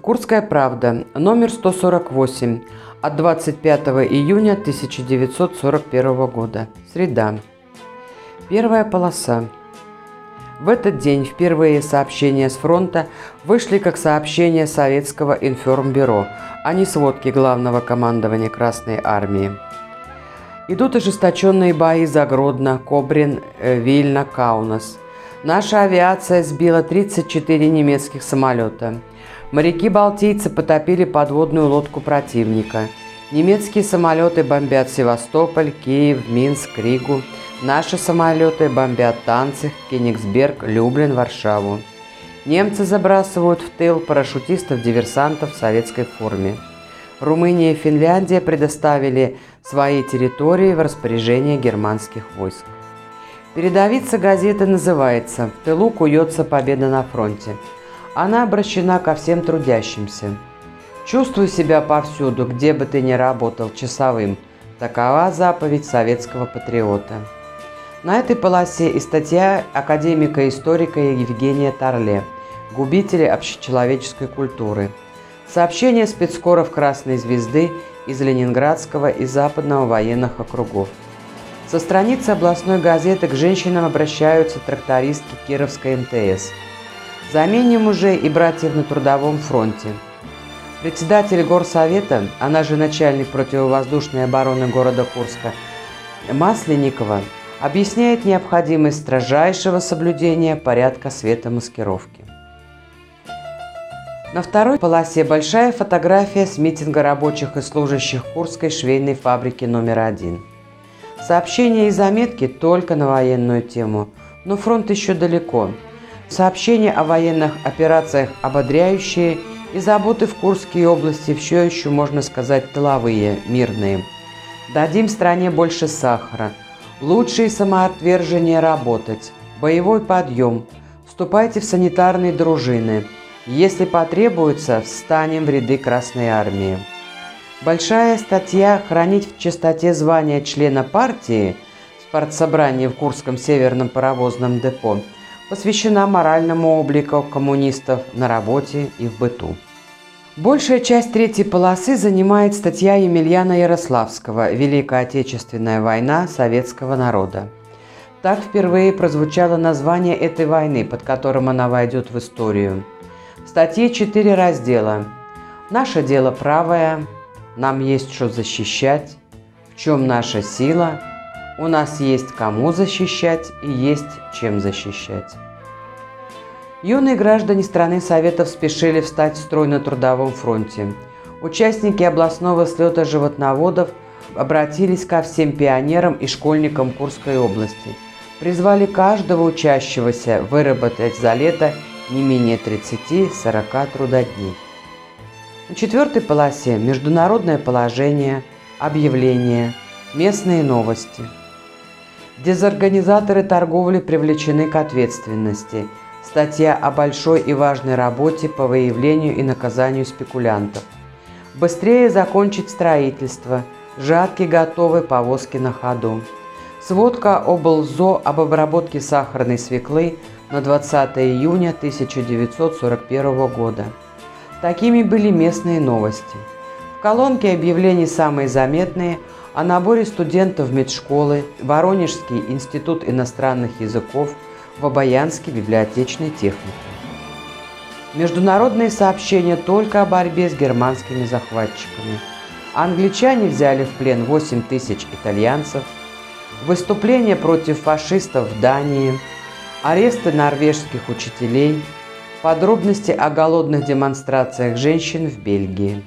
Курская правда, номер 148, от 25 июня 1941 года. Среда. Первая полоса. В этот день впервые сообщения с фронта вышли как сообщения Советского информбюро, а не сводки Главного командования Красной Армии. Идут ожесточенные бои за Гродно, Кобрин, э, Вильна, Каунас. Наша авиация сбила 34 немецких самолета – Моряки-балтийцы потопили подводную лодку противника. Немецкие самолеты бомбят Севастополь, Киев, Минск, Ригу. Наши самолеты бомбят Танцих, Кенигсберг, Люблин, Варшаву. Немцы забрасывают в тыл парашютистов-диверсантов в советской форме. Румыния и Финляндия предоставили свои территории в распоряжение германских войск. Передовица газеты называется «В тылу куется победа на фронте». Она обращена ко всем трудящимся. Чувствуй себя повсюду, где бы ты ни работал, часовым. Такова заповедь советского патриота. На этой полосе и статья академика-историка Евгения Тарле «Губители общечеловеческой культуры». Сообщение спецкоров Красной Звезды из Ленинградского и Западного военных округов. Со страницы областной газеты к женщинам обращаются трактористки Кировской МТС – Заменим уже и братьев на трудовом фронте. Председатель горсовета, она же начальник противовоздушной обороны города Курска, Масленникова, объясняет необходимость строжайшего соблюдения порядка светомаскировки. На второй полосе большая фотография с митинга рабочих и служащих Курской швейной фабрики номер один. Сообщения и заметки только на военную тему, но фронт еще далеко – Сообщения о военных операциях ободряющие и заботы в Курской области все еще, можно сказать, тыловые, мирные. Дадим стране больше сахара. Лучшее самоотвержение работать. Боевой подъем. Вступайте в санитарные дружины. Если потребуется, встанем в ряды Красной Армии. Большая статья «Хранить в чистоте звания члена партии» в партсобрании в Курском северном паровозном депо – посвящена моральному облику коммунистов на работе и в быту. Большая часть третьей полосы занимает статья Емельяна Ярославского «Великая Отечественная война советского народа». Так впервые прозвучало название этой войны, под которым она войдет в историю. В статье четыре раздела. «Наше дело правое», «Нам есть что защищать», «В чем наша сила», «У нас есть кому защищать и есть чем защищать». Юные граждане страны Советов спешили встать в строй на трудовом фронте. Участники областного слета животноводов обратились ко всем пионерам и школьникам Курской области. Призвали каждого учащегося выработать за лето не менее 30-40 трудодней. На четвертой полосе международное положение, объявления, местные новости. Дезорганизаторы торговли привлечены к ответственности – Статья о большой и важной работе по выявлению и наказанию спекулянтов. Быстрее закончить строительство. Жатки готовы, повозки на ходу. Сводка облзо об обработке сахарной свеклы на 20 июня 1941 года. Такими были местные новости. В колонке объявлений самые заметные о наборе студентов медшколы, Воронежский институт иностранных языков – в Обаянске библиотечной технике. Международные сообщения только о борьбе с германскими захватчиками. Англичане взяли в плен 8 тысяч итальянцев, выступления против фашистов в Дании, аресты норвежских учителей, подробности о голодных демонстрациях женщин в Бельгии.